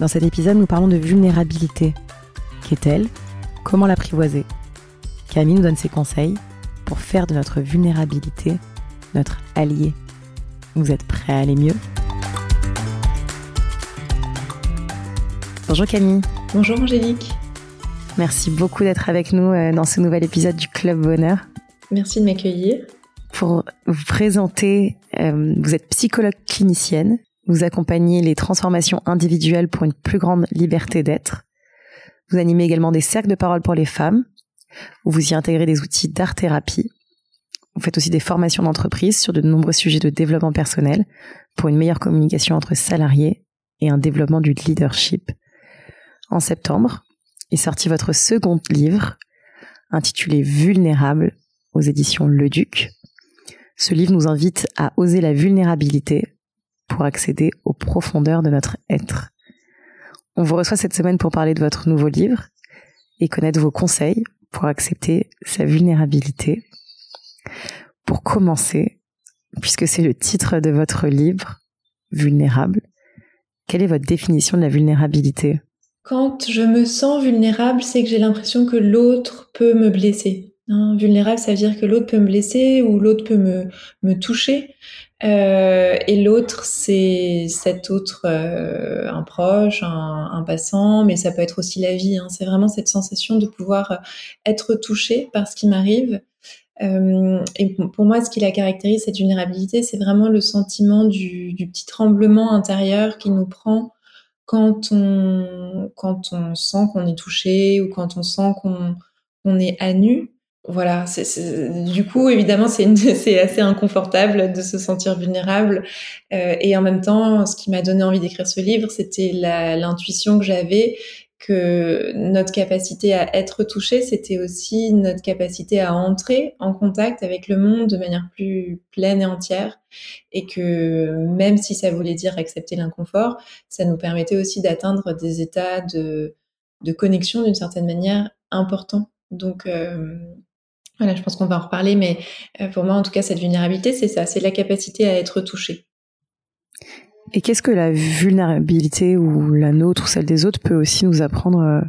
Dans cet épisode, nous parlons de vulnérabilité. Qu'est-elle Comment l'apprivoiser Camille nous donne ses conseils pour faire de notre vulnérabilité notre allié. Vous êtes prêts à aller mieux? Bonjour Camille. Bonjour Angélique. Merci beaucoup d'être avec nous euh, dans ce nouvel épisode du Club Bonheur. Merci de m'accueillir. Pour vous présenter, euh, vous êtes psychologue clinicienne. Vous accompagnez les transformations individuelles pour une plus grande liberté d'être. Vous animez également des cercles de parole pour les femmes. Vous y intégrez des outils d'art-thérapie. Vous faites aussi des formations d'entreprise sur de nombreux sujets de développement personnel pour une meilleure communication entre salariés et un développement du leadership. En septembre, est sorti votre second livre, intitulé Vulnérable, aux éditions Le Duc. Ce livre nous invite à oser la vulnérabilité pour accéder aux profondeurs de notre être. On vous reçoit cette semaine pour parler de votre nouveau livre et connaître vos conseils pour accepter sa vulnérabilité. Pour commencer, puisque c'est le titre de votre livre, Vulnérable, quelle est votre définition de la vulnérabilité? Quand je me sens vulnérable, c'est que j'ai l'impression que l'autre peut me blesser. Hein, vulnérable, ça veut dire que l'autre peut me blesser ou l'autre peut me, me toucher. Euh, et l'autre, c'est cet autre, euh, un proche, un, passant, mais ça peut être aussi la vie. Hein. C'est vraiment cette sensation de pouvoir être touché par ce qui m'arrive. Euh, et pour moi, ce qui la caractérise, cette vulnérabilité, c'est vraiment le sentiment du, du, petit tremblement intérieur qui nous prend quand on, quand on sent qu'on est touché ou quand on sent qu'on on est à nu, voilà, du coup, évidemment, c'est, assez inconfortable de se sentir vulnérable. Euh, et en même temps, ce qui m'a donné envie d'écrire ce livre, c'était l'intuition que j'avais que notre capacité à être touché, c'était aussi notre capacité à entrer en contact avec le monde de manière plus pleine et entière, et que même si ça voulait dire accepter l'inconfort, ça nous permettait aussi d'atteindre des états de, connexion d'une certaine manière importants. Donc euh, voilà, je pense qu'on va en reparler, mais euh, pour moi, en tout cas, cette vulnérabilité, c'est ça, c'est la capacité à être touché. Et qu'est-ce que la vulnérabilité ou la nôtre ou celle des autres peut aussi nous apprendre euh,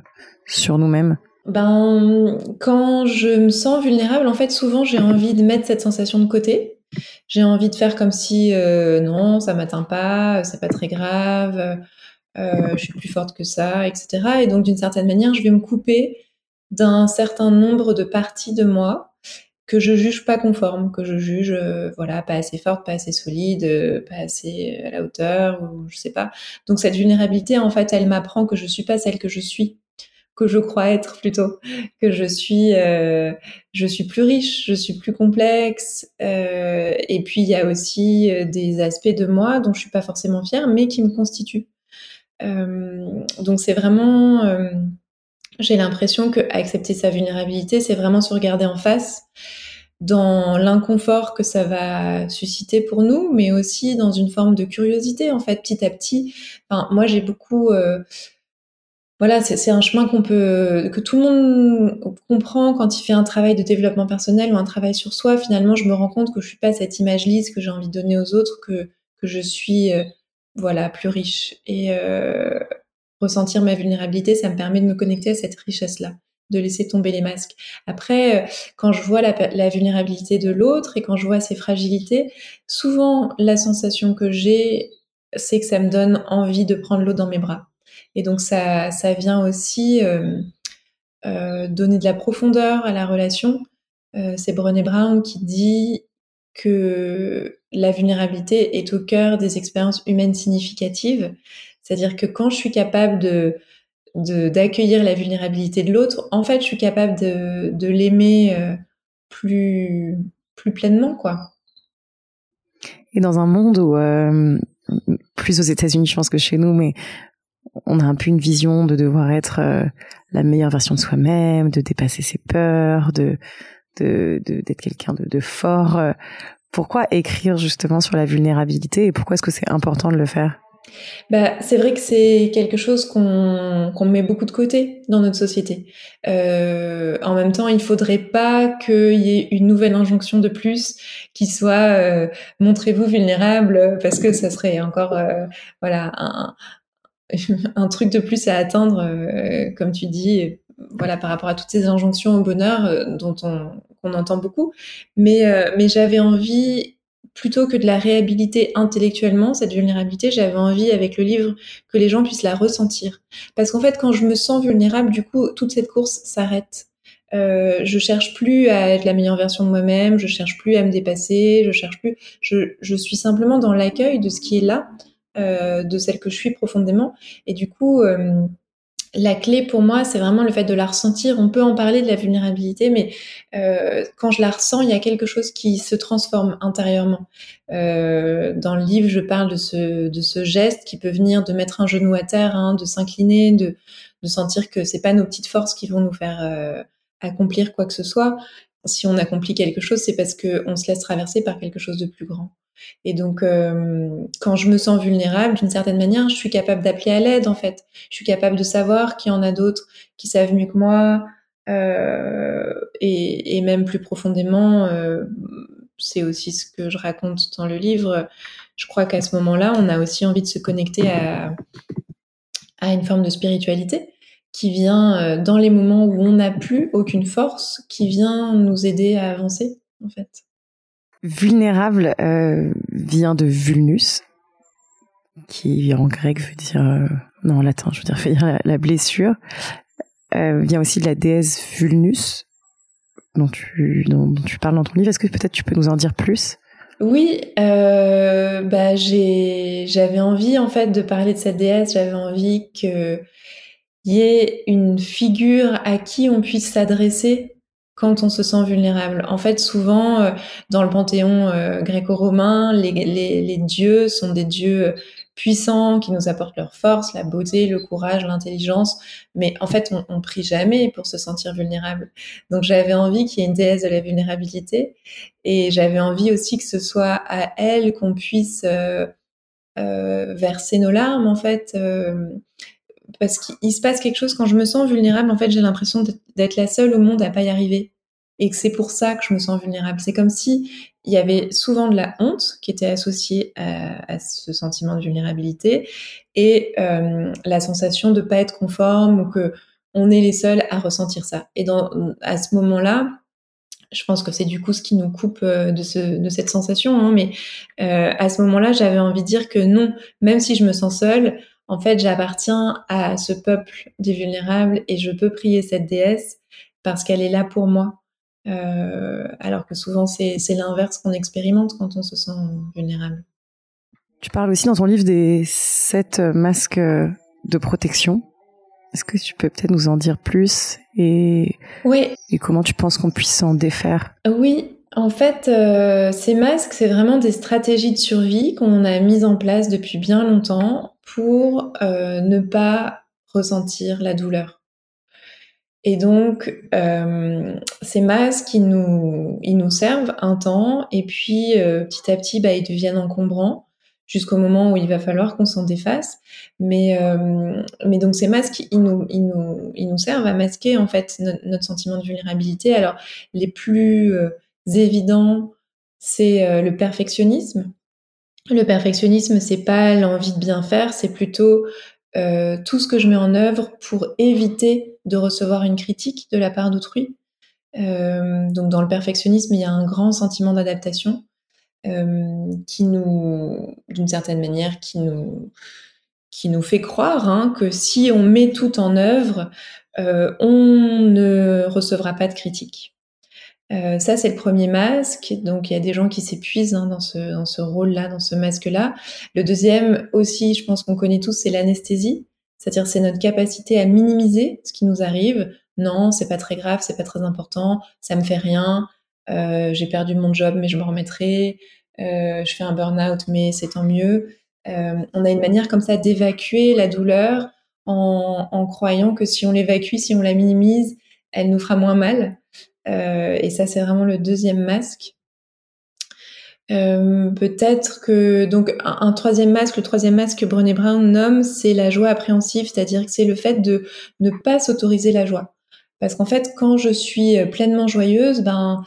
sur nous-mêmes? Ben, quand je me sens vulnérable, en fait, souvent j'ai envie de mettre cette sensation de côté. J'ai envie de faire comme si euh, non, ça m'atteint pas, c'est pas très grave, euh, je suis plus forte que ça, etc. Et donc d'une certaine manière, je vais me couper d'un certain nombre de parties de moi que je juge pas conforme, que je juge euh, voilà pas assez forte, pas assez solide, euh, pas assez à la hauteur ou je sais pas. Donc cette vulnérabilité en fait, elle m'apprend que je suis pas celle que je suis, que je crois être plutôt, que je suis euh, je suis plus riche, je suis plus complexe et puis il y a aussi des aspects de moi dont je suis pas forcément fière mais qui me constituent. donc c'est vraiment j'ai l'impression que accepter sa vulnérabilité, c'est vraiment se regarder en face dans l'inconfort que ça va susciter pour nous, mais aussi dans une forme de curiosité, en fait, petit à petit. Enfin, moi, j'ai beaucoup, euh, voilà, c'est un chemin qu'on peut, que tout le monde comprend quand il fait un travail de développement personnel ou un travail sur soi. Finalement, je me rends compte que je suis pas cette image lisse que j'ai envie de donner aux autres, que que je suis, euh, voilà, plus riche. Et euh, ressentir ma vulnérabilité, ça me permet de me connecter à cette richesse-là, de laisser tomber les masques. Après, euh, quand je vois la, vulnérabilité de l'autre et quand je vois ses fragilités, souvent la sensation que j'ai, c'est que ça me donne envie de prendre l'autre dans mes bras. Et donc ça, ça vient aussi euh, euh, donner de la profondeur à la relation. c'est Brené Brown qui dit que la vulnérabilité est au cœur des expériences humaines significatives. C'est-à-dire que quand je suis capable de d'accueillir la vulnérabilité de l'autre, en fait, je suis capable de, de l'aimer euh, plus plus pleinement, quoi. Et dans un monde où euh, plus aux États-Unis, je pense que chez nous, mais on a un peu une vision de devoir être la meilleure version de soi-même, de dépasser ses peurs, de d'être quelqu'un de, de, fort. Pourquoi écrire justement sur la vulnérabilité et pourquoi est-ce que c'est important de le faire? Bah, c'est vrai que c'est quelque chose qu'on qu'on met beaucoup de côté dans notre société. Euh, en même temps, il faudrait pas qu'il y ait une nouvelle injonction de plus qui soit euh, montrez-vous vulnérable parce que ça serait encore euh, voilà un, un truc de plus à atteindre, euh, comme tu dis, voilà par rapport à toutes ces injonctions au bonheur euh, dont on qu'on entend beaucoup. Mais mais j'avais envie plutôt que de la réhabiliter intellectuellement, cette vulnérabilité, j'avais envie avec le livre que les gens puissent la ressentir. Parce qu'en fait, quand je me sens vulnérable, du coup, toute cette course s'arrête. Euh, je cherche plus à être la meilleure version de moi-même, je cherche plus à me dépasser, je cherche plus. Je, je suis simplement dans l'accueil de ce qui est là, euh, de celle que je suis profondément. Et du coup, euh, la clé pour moi, c'est vraiment le fait de la ressentir. On peut en parler de la vulnérabilité, mais euh, quand je la ressens, il y a quelque chose qui se transforme intérieurement. Euh, dans le livre, je parle de ce, de geste qui peut venir de mettre un genou à terre, hein, de s'incliner, de, de sentir que c'est pas nos petites forces qui vont nous faire euh, accomplir quoi que ce soit. Si on accomplit quelque chose, c'est parce qu'on se laisse traverser par quelque chose de plus grand. Et donc, euh, quand je me sens vulnérable, d'une certaine manière, je suis capable d'appeler à l'aide, en fait. Je suis capable de savoir qu'il y en a d'autres qui savent mieux que moi. Euh, et, même plus profondément, euh, c'est aussi ce que je raconte dans le livre. Je crois qu'à ce moment-là, on a aussi envie de se connecter à, une forme de spiritualité qui vient dans les moments où on n'a plus aucune force, qui vient nous aider à avancer, en fait. Vulnérable euh, vient de vulnus, qui en grec veut dire, euh, non en latin, je veux dire, veut dire la, blessure. Euh, vient aussi de la déesse Vulnus, dont tu, dont, tu parles dans ton livre. Est-ce que peut-être tu peux nous en dire plus? Oui, bah j'avais envie en fait de parler de cette déesse. J'avais envie que y ait une figure à qui on puisse s'adresser quand on se sent vulnérable. En fait, souvent, euh, dans le panthéon euh, gréco-romain, les, dieux sont des dieux puissants qui nous apportent leur force, la beauté, le courage, l'intelligence. Mais en fait, on, on prie jamais pour se sentir vulnérable. Donc, j'avais envie qu'il y ait une déesse de la vulnérabilité. Et j'avais envie aussi que ce soit à elle qu'on puisse euh, euh verser nos larmes, en fait parce qu'il se passe quelque chose quand je me sens vulnérable. En fait, j'ai l'impression d'être la seule au monde à pas y arriver, et que c'est pour ça que je me sens vulnérable. C'est comme si il y avait souvent de la honte qui était associée à, ce sentiment de vulnérabilité et euh, la sensation de pas être conforme ou que on est les seuls à ressentir ça. Et à ce moment-là, je pense que c'est du coup ce qui nous coupe euh, de cette sensation, hein, mais euh, à ce moment-là, j'avais envie de dire que non, même si je me sens seule, en fait, j'appartiens à ce peuple des vulnérables et je peux prier cette déesse parce qu'elle est là pour moi. Euh, alors que souvent, c'est l'inverse qu'on expérimente quand on se sent vulnérable. Tu parles aussi dans ton livre des sept masques de protection. Est-ce que tu peux peut-être nous en dire plus et, oui. et comment tu penses qu'on puisse s'en défaire? Oui, en fait, euh, ces masques, c'est vraiment des stratégies de survie qu'on a mises en place depuis bien longtemps pour euh, ne pas ressentir la douleur. Et donc, euh, ces masques, ils nous, ils nous servent un temps, et puis petit à petit, bah, ils deviennent encombrants jusqu'au moment où il va falloir qu'on s'en défasse. Mais, mais donc ces masques, ils nous, ils, nous, ils nous servent à masquer en fait notre sentiment de vulnérabilité. Alors les plus évident, c'est euh, le perfectionnisme. Le perfectionnisme, c'est pas l'envie de bien faire, c'est plutôt euh, tout ce que je mets en œuvre pour éviter de recevoir une critique de la part d'autrui. Euh, donc dans le perfectionnisme, il y a un grand sentiment d'adaptation euh, qui nous, d'une certaine manière, qui nous, qui nous fait croire hein, que si on met tout en œuvre, on ne recevra pas de critique. Euh, ça, c'est le premier masque. Donc, il y a des gens qui s'épuisent hein, dans ce, dans ce rôle-là, dans ce masque-là. Le deuxième aussi, je pense qu'on connaît tous, c'est l'anesthésie. C'est-à-dire, c'est notre capacité à minimiser ce qui nous arrive. Non, c'est pas très grave, c'est pas très important, ça me fait rien. Euh, j'ai perdu mon job, mais je me remettrai. Euh, je fais un burn-out, mais c'est tant mieux. On a une manière comme ça d'évacuer la douleur en, croyant que si on l'évacue, si on la minimise, elle nous fera moins mal. Euh, et ça, c'est vraiment le deuxième masque. Euh, peut-être que donc un, troisième masque, le troisième masque que Brené Brown nomme, c'est la joie appréhensive, c'est-à-dire que c'est le fait de ne pas s'autoriser la joie. Parce qu'en fait, quand je suis pleinement joyeuse, ben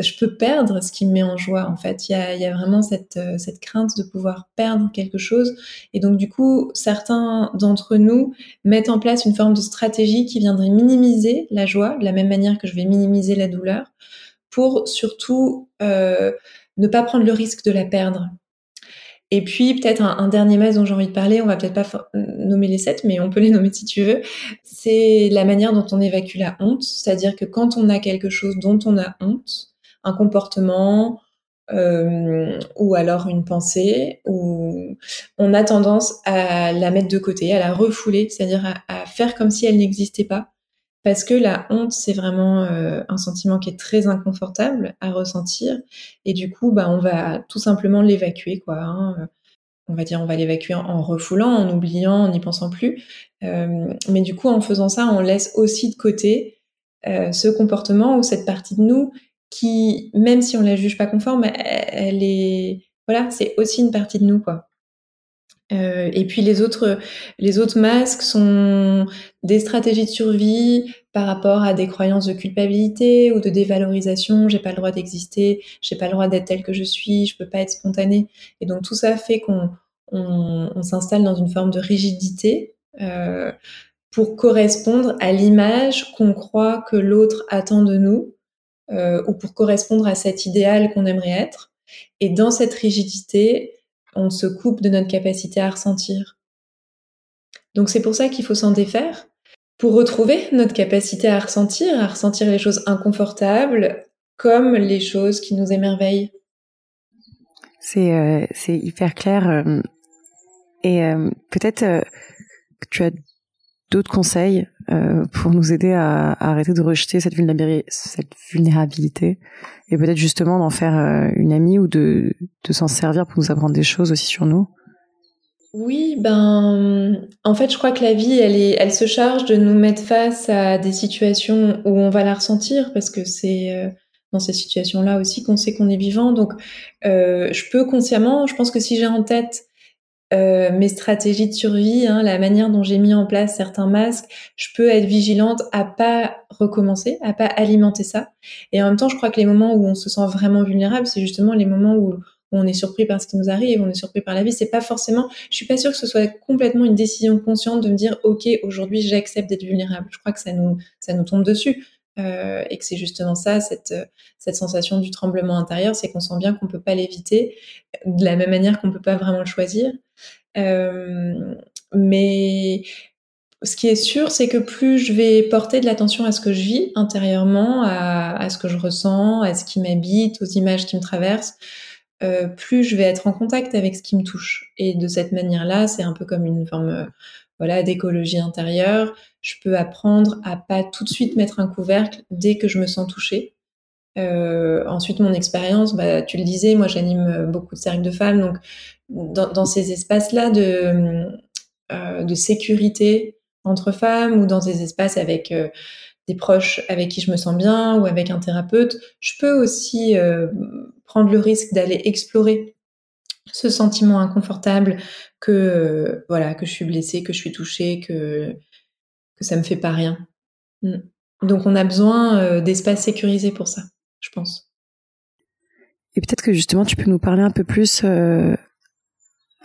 je peux perdre ce qui me met en joie en fait. Il y a, y a vraiment cette, euh, cette crainte de pouvoir perdre quelque chose. Et donc du coup, certains d'entre nous mettent en place une forme de stratégie qui viendrait minimiser la joie, de la même manière que je vais minimiser la douleur, pour surtout euh, ne pas prendre le risque de la perdre. Et puis peut-être un, dernier masque dont j'ai envie de parler, on va peut-être pas nommer les sept, mais on peut les nommer si tu veux. C'est la manière dont on évacue la honte, c'est-à-dire que quand on a quelque chose dont on a honte, un comportement euh, ou alors une pensée, où on a tendance à la mettre de côté, à la refouler, c'est-à-dire à, faire comme si elle n'existait pas. Parce que la honte, c'est vraiment euh, un sentiment qui est très inconfortable à ressentir. Et du coup, bah, on va tout simplement l'évacuer, quoi. Hein. On va dire, on va l'évacuer en, refoulant, en oubliant, en n'y pensant plus. Euh, mais du coup, en faisant ça, on laisse aussi de côté ce comportement ou cette partie de nous qui, même si on la juge pas conforme, elle est, voilà, c'est aussi une partie de nous, quoi. Euh, et puis les autres, les autres masques sont des stratégies de survie par rapport à des croyances de culpabilité ou de dévalorisation. J'ai pas le droit d'exister, j'ai pas le droit d'être tel que je suis, je peux pas être spontanée. Et donc tout ça fait qu'on on, on s'installe dans une forme de rigidité euh, pour correspondre à l'image qu'on croit que l'autre attend de nous euh, ou pour correspondre à cet idéal qu'on aimerait être. Et dans cette rigidité, on se coupe de notre capacité à ressentir. Donc c'est pour ça qu'il faut s'en défaire, pour retrouver notre capacité à ressentir, à ressentir les choses inconfortables comme les choses qui nous émerveillent. C'est euh, hyper clair. Euh, et euh, peut-être que tu as d'autres conseils euh, pour nous aider à, arrêter de rejeter cette vulnérabilité, et peut-être justement d'en faire euh, une amie ou de, de s'en servir pour nous apprendre des choses aussi sur nous? Oui, ben, en fait, je crois que la vie, elle, est, elle se charge de nous mettre face à des situations où on va la ressentir, parce que c'est euh, dans ces situations-là aussi qu'on sait qu'on est vivant. Donc, je peux consciemment, je pense que si j'ai en tête euh, mes stratégies de survie, hein, la manière dont j'ai mis en place certains masques, je peux être vigilante à pas recommencer, à pas alimenter ça. Et en même temps, je crois que les moments où on se sent vraiment vulnérable, c'est justement les moments où, on est surpris par ce qui nous arrive, on est surpris par la vie. C'est pas forcément, je suis pas sûre que ce soit complètement une décision consciente de me dire, ok, aujourd'hui j'accepte d'être vulnérable. Je crois que ça nous, ça nous tombe dessus. Euh, et que c'est justement ça, cette, cette sensation du tremblement intérieur, c'est qu'on sent bien qu'on peut pas l'éviter de la même manière qu'on peut pas vraiment le choisir. Euh, mais ce qui est sûr, c'est que plus je vais porter de l'attention à ce que je vis intérieurement, à, ce que je ressens, à ce qui m'habite, aux images qui me traversent, euh, plus je vais être en contact avec ce qui me touche. Et de cette manière-là, c'est un peu comme une forme voilà d'écologie intérieure. Je peux apprendre à pas tout de suite mettre un couvercle dès que je me sens touchée. Euh, ensuite, mon expérience, bah, tu le disais, moi j'anime beaucoup de cercles de femmes, donc dans, dans ces espaces-là de, euh, de sécurité entre femmes ou dans des espaces avec euh, des proches avec qui je me sens bien ou avec un thérapeute, je peux aussi euh, prendre le risque d'aller explorer ce sentiment inconfortable que euh, voilà que je suis blessée, que je suis touchée, que que ça me fait pas rien. Mm. Donc on a besoin d'espaces sécurisés pour ça, je pense. Et peut-être que justement tu peux nous parler un peu plus euh,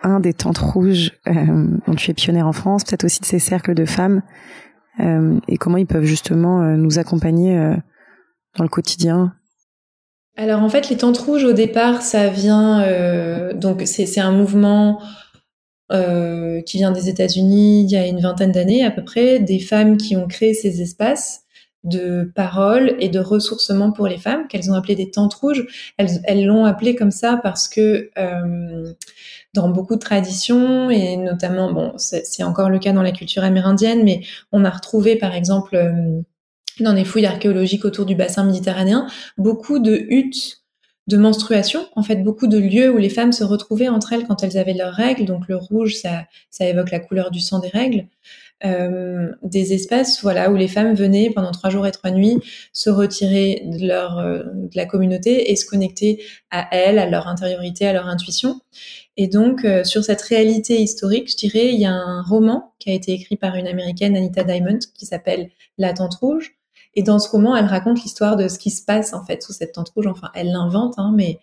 un des tentes rouges dont tu es pionnière en France, peut-être aussi de ces cercles de femmes et comment ils peuvent justement nous accompagner dans le quotidien alors en fait, les tentes rouges au départ, ça vient euh, donc c'est un mouvement euh, qui vient des États-Unis il y a une vingtaine d'années à peu près, des femmes qui ont créé ces espaces de parole et de ressourcement pour les femmes qu'elles ont appelé des tentes rouges. Elles l'ont appelé comme ça parce que euh, dans beaucoup de traditions et notamment bon c'est encore le cas dans la culture amérindienne, mais on a retrouvé par exemple dans les fouilles archéologiques autour du bassin méditerranéen, beaucoup de huttes de menstruation, en fait beaucoup de lieux où les femmes se retrouvaient entre elles quand elles avaient leurs règles. Donc le rouge, ça, ça évoque la couleur du sang des règles. Euh, des espaces voilà où les femmes venaient pendant trois jours et trois nuits se retirer de leur euh, de la communauté et se connecter à elles, à leur intériorité, à leur intuition. Et donc euh, sur cette réalité historique, je dirais, il y a un roman qui a été écrit par une américaine Anita Diamond qui s'appelle La Tente Rouge et dans ce roman, elle raconte l'histoire de ce qui se passe en fait sous cette tente rouge. Enfin, elle l'invente, hein, mais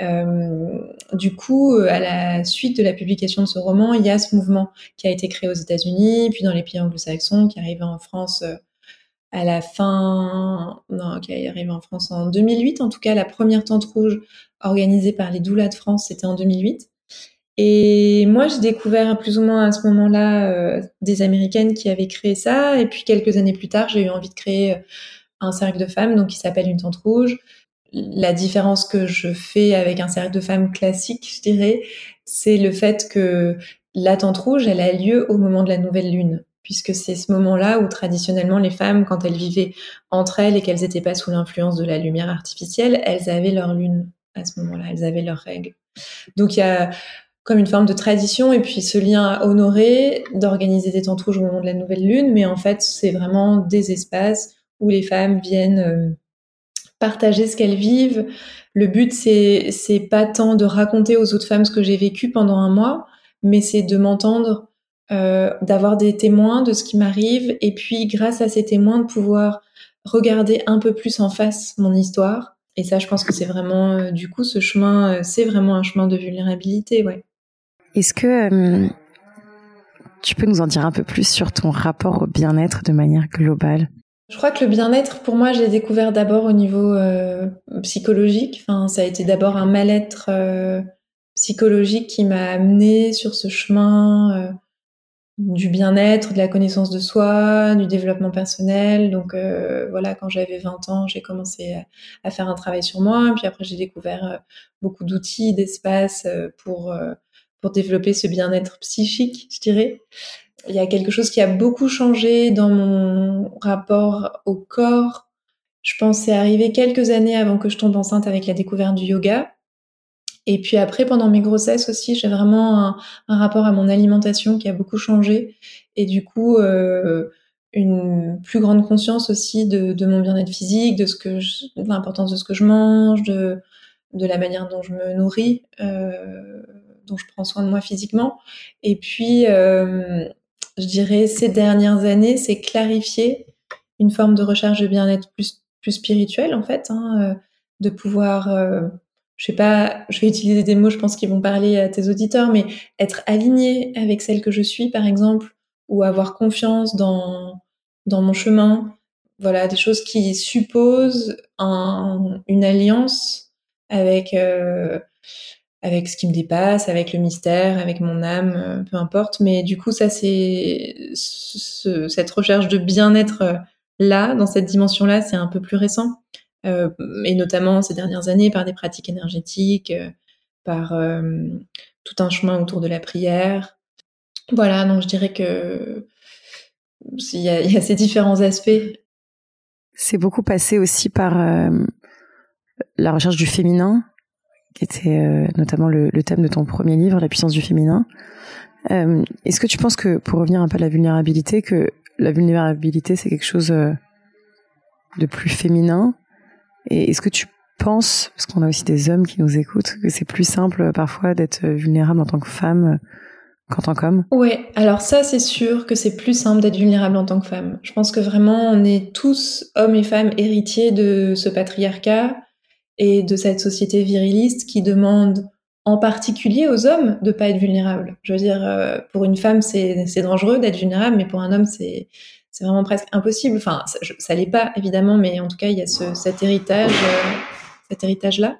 euh, du coup, à la suite de la publication de ce roman, il y a ce mouvement qui a été créé aux États-Unis, puis dans les pays anglo-saxons, qui arrive en France euh, à la fin, non, qui est en France en 2008. En tout cas, la première tente rouge organisée par les doulas de France, c'était en 2008. Et moi, j'ai découvert plus ou moins à ce moment-là euh, des Américaines qui avaient créé ça. Et puis quelques années plus tard, j'ai eu envie de créer euh, un cercle de femmes, donc qui s'appelle une tente rouge. La différence que je fais avec un cercle de femmes classique, je dirais, c'est le fait que la tente rouge, elle a lieu au moment de la nouvelle lune, puisque c'est ce moment-là où traditionnellement les femmes, quand elles vivaient entre elles et qu'elles n'étaient pas sous l'influence de la lumière artificielle, elles avaient leur lune à ce moment-là, elles avaient leurs règles. Donc il y a comme une forme de tradition et puis ce lien à honorer, d'organiser des temps rouges au moment de la nouvelle lune, mais en fait c'est vraiment des espaces où les femmes viennent euh, partager ce qu'elles vivent. Le but c'est c'est pas tant de raconter aux autres femmes ce que j'ai vécu pendant un mois, mais c'est de m'entendre, euh, d'avoir des témoins de ce qui m'arrive et puis grâce à ces témoins de pouvoir regarder un peu plus en face mon histoire. Et ça, je pense que c'est vraiment, euh, du coup, ce chemin, c'est vraiment un chemin de vulnérabilité, ouais. Est-ce que euh, tu peux nous en dire un peu plus sur ton rapport au bien-être de manière globale? Je crois que le bien-être, pour moi, j'ai découvert d'abord au niveau euh, psychologique. Enfin, ça a été d'abord un mal-être euh, psychologique qui m'a amené sur ce chemin du bien-être, de la connaissance de soi, du développement personnel. Donc voilà, quand j'avais 20 ans, j'ai commencé à, à, faire un travail sur moi. Puis après, j'ai découvert beaucoup d'outils, d'espaces pour pour développer ce bien-être psychique, je dirais. Il y a quelque chose qui a beaucoup changé dans mon rapport au corps. Je pense c'est arrivé quelques années avant que je tombe enceinte avec la découverte du yoga. Et puis après, pendant mes grossesses aussi, j'ai vraiment un, rapport à mon alimentation qui a beaucoup changé. Et du coup, euh, une plus grande conscience aussi de, mon bien-être physique, de ce que l'importance de ce que je mange, de, de la manière dont je me nourris. Euh, dont je prends soin de moi physiquement. Et puis, euh, je dirais, ces dernières années, c'est clarifier une forme de recherche de bien-être plus, plus spirituelle, en fait, hein, euh, de pouvoir, euh, je sais pas, je vais utiliser des mots, je pense, qui vont parler à tes auditeurs, mais être aligné avec celle que je suis, par exemple, ou avoir confiance dans, dans mon chemin. Voilà, des choses qui supposent un, une alliance avec euh, avec ce qui me dépasse, avec le mystère, avec mon âme, euh, peu importe. Mais du coup, ça, c'est cette recherche de bien-être euh, là, dans cette dimension-là, c'est un peu plus récent. Euh, et notamment ces dernières années par des pratiques énergétiques, euh, par euh, tout un chemin autour de la prière. Voilà, donc je dirais que il y y a ces différents aspects. C'est beaucoup passé aussi par la recherche du féminin, qui était euh, notamment le, thème de ton premier livre, La puissance du féminin. Euh, Est-ce que tu penses que, pour revenir un peu à la vulnérabilité, que la vulnérabilité, c'est quelque chose euh, de plus féminin? Et est-ce que tu penses, parce qu'on a aussi des hommes qui nous écoutent, que c'est plus simple euh, parfois d'être vulnérable en tant que femme qu'en tant qu'homme? Ouais, alors ça c'est sûr que c'est plus simple d'être vulnérable en tant que femme. Je pense que vraiment on est tous, hommes et femmes, héritiers de ce patriarcat et de cette société viriliste qui demande en particulier aux hommes de pas être vulnérables. Je veux dire, euh, pour une femme, c'est dangereux d'être vulnérable, mais pour un homme, c'est vraiment presque impossible. Enfin, ça, ça l'est pas évidemment, mais en tout cas, il y a ce, cet héritage, euh, cet héritage-là.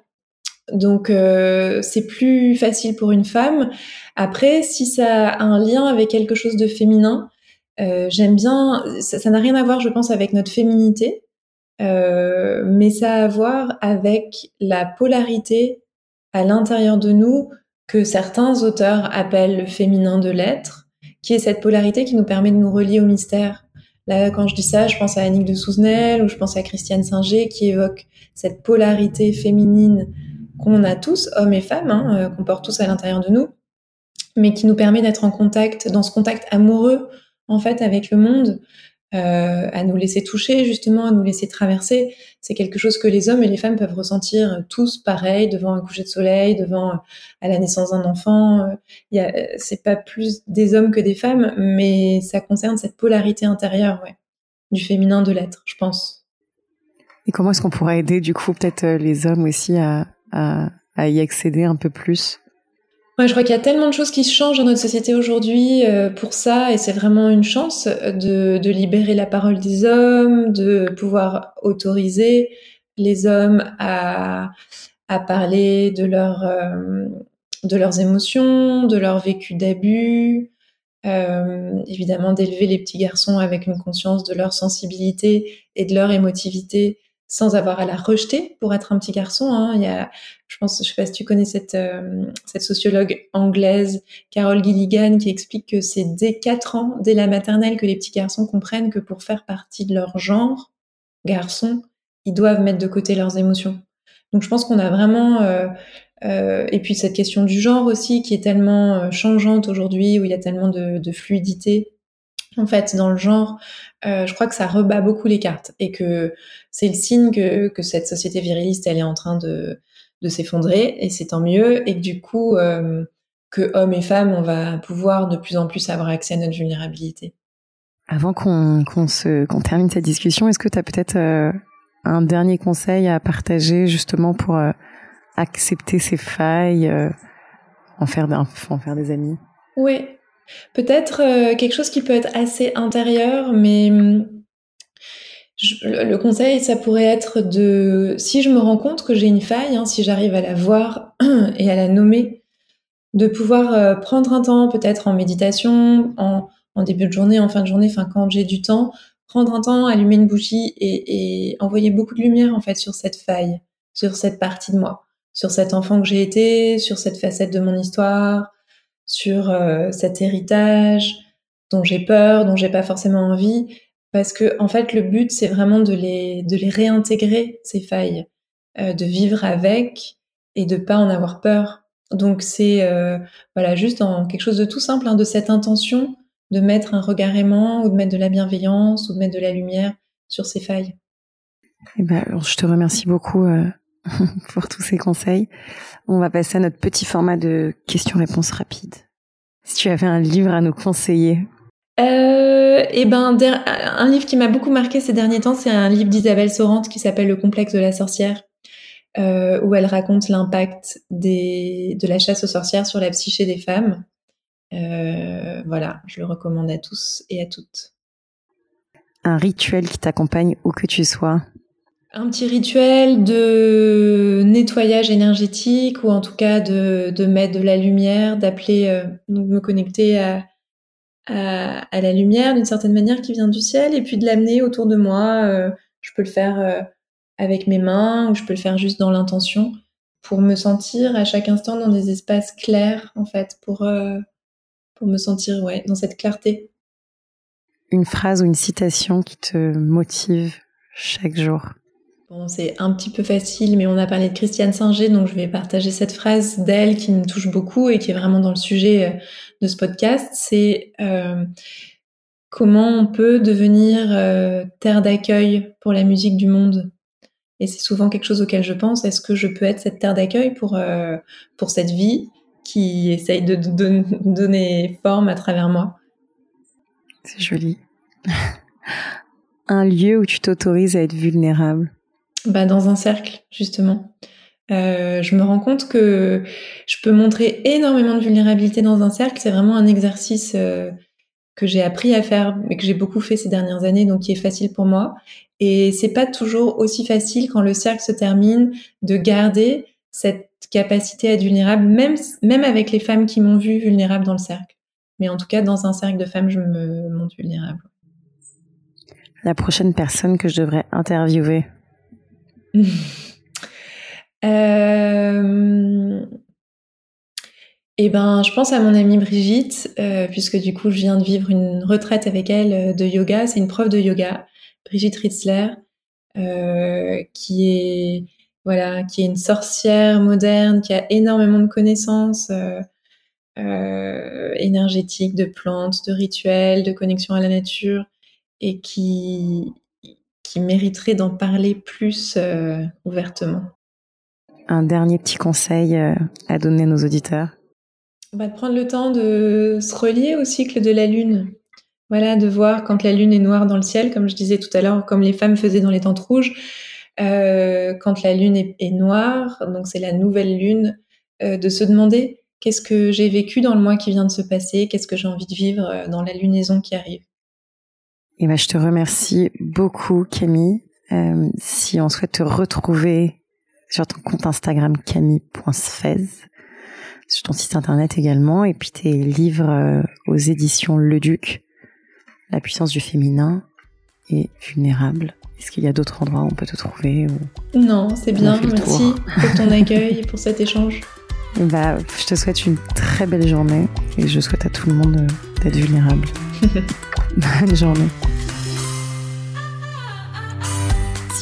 Donc, euh, c'est plus facile pour une femme. Après, si ça a un lien avec quelque chose de féminin, j'aime bien. Ça n'a rien à voir, je pense, avec notre féminité. Euh, mais ça a à voir avec la polarité à l'intérieur de nous que certains auteurs appellent le féminin de l'être, qui est cette polarité qui nous permet de nous relier au mystère. Là, quand je dis ça, je pense à Annick de Souzenel ou je pense à Christiane Singer qui évoque cette polarité féminine qu'on a tous, hommes et femmes, hein, euh, qu'on porte tous à l'intérieur de nous, mais qui nous permet d'être en contact, dans ce contact amoureux en fait avec le monde, euh, à nous laisser toucher justement, à nous laisser traverser. C'est quelque chose que les hommes et les femmes peuvent ressentir tous pareil devant un coucher de soleil, devant à la naissance d'un enfant. Il a, c'est pas plus des hommes que des femmes, mais ça concerne cette polarité intérieure, du féminin de l'être, je pense. Et comment est-ce qu'on pourrait aider du coup peut-être les hommes aussi à y accéder un peu plus? Ouais, je crois qu'il y a tellement de choses qui changent dans notre société aujourd'hui euh, pour ça, et c'est vraiment une chance de, de, libérer la parole des hommes, de pouvoir autoriser les hommes à, à parler de, leur, euh, de leurs émotions, de leur vécu d'abus, euh, évidemment d'élever les petits garçons avec une conscience de leur sensibilité et de leur émotivité sans avoir à la rejeter pour être un petit garçon. Hein. Il y a, je pense, je sais pas si tu connais cette, euh, cette sociologue anglaise, Carol Gilligan, qui explique que c'est dès 4 ans, dès la maternelle, que les petits garçons comprennent que pour faire partie de leur genre, garçon, ils doivent mettre de côté leurs émotions. Donc je pense qu'on a vraiment... Euh, euh, et puis cette question du genre aussi, qui est tellement changeante aujourd'hui, où il y a tellement de fluidité en fait, dans le genre, euh, je crois que ça rebat beaucoup les cartes et que c'est le signe que, que, cette société viriliste, elle est en train de, de s'effondrer et c'est tant mieux et que du coup, euh, que hommes et femmes, on va pouvoir de plus en plus avoir accès à notre vulnérabilité. Avant qu'on qu'on termine cette discussion, est-ce que tu as peut-être euh, un dernier conseil à partager justement pour accepter ces failles, en faire, en faire des amis? Oui, Peut-être euh, quelque chose qui peut être assez intérieur, mais hum, le conseil, ça pourrait être de, si je me rends compte que j'ai une faille, hein, si j'arrive à la voir et à la nommer, de pouvoir euh, prendre un temps, peut-être en méditation, en, en, début de journée, en fin de journée, enfin quand j'ai du temps, prendre un temps, allumer une bougie et, et envoyer beaucoup de lumière en fait sur cette faille, sur cette partie de moi, sur cet enfant que j'ai été, sur cette facette de mon histoire, sur euh, cet héritage dont j'ai peur, dont j'ai pas forcément envie, parce que en fait le but c'est vraiment de les de les réintégrer ces failles, euh, de vivre avec et de pas en avoir peur. Donc c'est euh, voilà juste en quelque chose de tout simple, hein, de cette intention de mettre un regard aimant ou de mettre de la bienveillance ou de mettre de la lumière sur ces failles. Eh ben, je te remercie beaucoup pour tous ces conseils. On va passer à notre petit format de questions-réponses rapides. Si tu avais un livre à nous conseiller. Euh, eh ben, un livre qui m'a beaucoup marqué ces derniers temps, c'est un livre d'Isabelle Sorante qui s'appelle Le complexe de la sorcière, euh, où elle raconte l'impact des, de la chasse aux sorcières sur la psyché des femmes. Euh, voilà, je le recommande à tous et à toutes. Un rituel qui t'accompagne où que tu sois un petit rituel de nettoyage énergétique ou en tout cas de, de mettre de la lumière, d'appeler, euh, me connecter à, à, à la lumière d'une certaine manière qui vient du ciel et puis de l'amener autour de moi. Euh, je peux le faire euh, avec mes mains ou je peux le faire juste dans l'intention pour me sentir à chaque instant dans des espaces clairs en fait, pour, euh, pour me sentir ouais, dans cette clarté. Une phrase ou une citation qui te motive chaque jour c'est un petit peu facile, mais on a parlé de Christiane Singer, donc je vais partager cette phrase d'elle qui me touche beaucoup et qui est vraiment dans le sujet euh, de ce podcast. C'est euh, comment on peut devenir euh, terre d'accueil pour la musique du monde. Et c'est souvent quelque chose auquel je pense. Est-ce que je peux être cette terre d'accueil pour cette vie qui essaye de donner forme à travers moi? C'est joli. un lieu où tu t'autorises à être vulnérable bah, Dans un cercle, justement. Euh, je me rends compte que je peux montrer énormément de vulnérabilité dans un cercle. C'est vraiment un exercice euh, que j'ai appris à faire, mais que j'ai beaucoup fait ces dernières années, donc qui est facile pour moi. Et c'est pas toujours aussi facile quand le cercle se termine de garder cette capacité à être vulnérable, même, même avec les femmes qui m'ont vu vulnérable dans le cercle. Mais en tout cas, dans un cercle de femmes, je me montre vulnérable. La prochaine personne que je devrais interviewer euh... Eh ben, je pense à mon amie Brigitte, euh, puisque du coup, je viens de vivre une retraite avec elle euh, de yoga. C'est une prof de yoga, Brigitte Ritzler, qui est une sorcière moderne, qui a énormément de connaissances, énergétiques, de plantes, de rituels, de connexion à la nature, et qui, qui mériterait d'en parler plus ouvertement. Un dernier petit conseil à donner à nos auditeurs bah, De prendre le temps de se relier au cycle de la Lune. Voilà, de voir quand la Lune est noire dans le ciel, comme je disais tout à l'heure, comme les femmes faisaient dans les tentes rouges, euh, quand la Lune est, noire, donc c'est la nouvelle Lune, euh, de se demander qu'est-ce que j'ai vécu dans le mois qui vient de se passer, qu'est-ce que j'ai envie de vivre euh, dans la lunaison qui arrive. Et ben, je te remercie beaucoup, Camille. Euh, si on souhaite te retrouver sur ton compte Instagram camille.sfez, sur ton site internet également, et puis tes livres euh, aux éditions Le Duc, La puissance du féminin et Vulnérable. Est-ce qu'il y a d'autres endroits où on peut te trouver Non, c'est bien. Merci pour ton accueil et pour cet échange. bah, je te souhaite une très belle journée et je souhaite à tout le monde euh, d'être vulnérable. Bonne journée.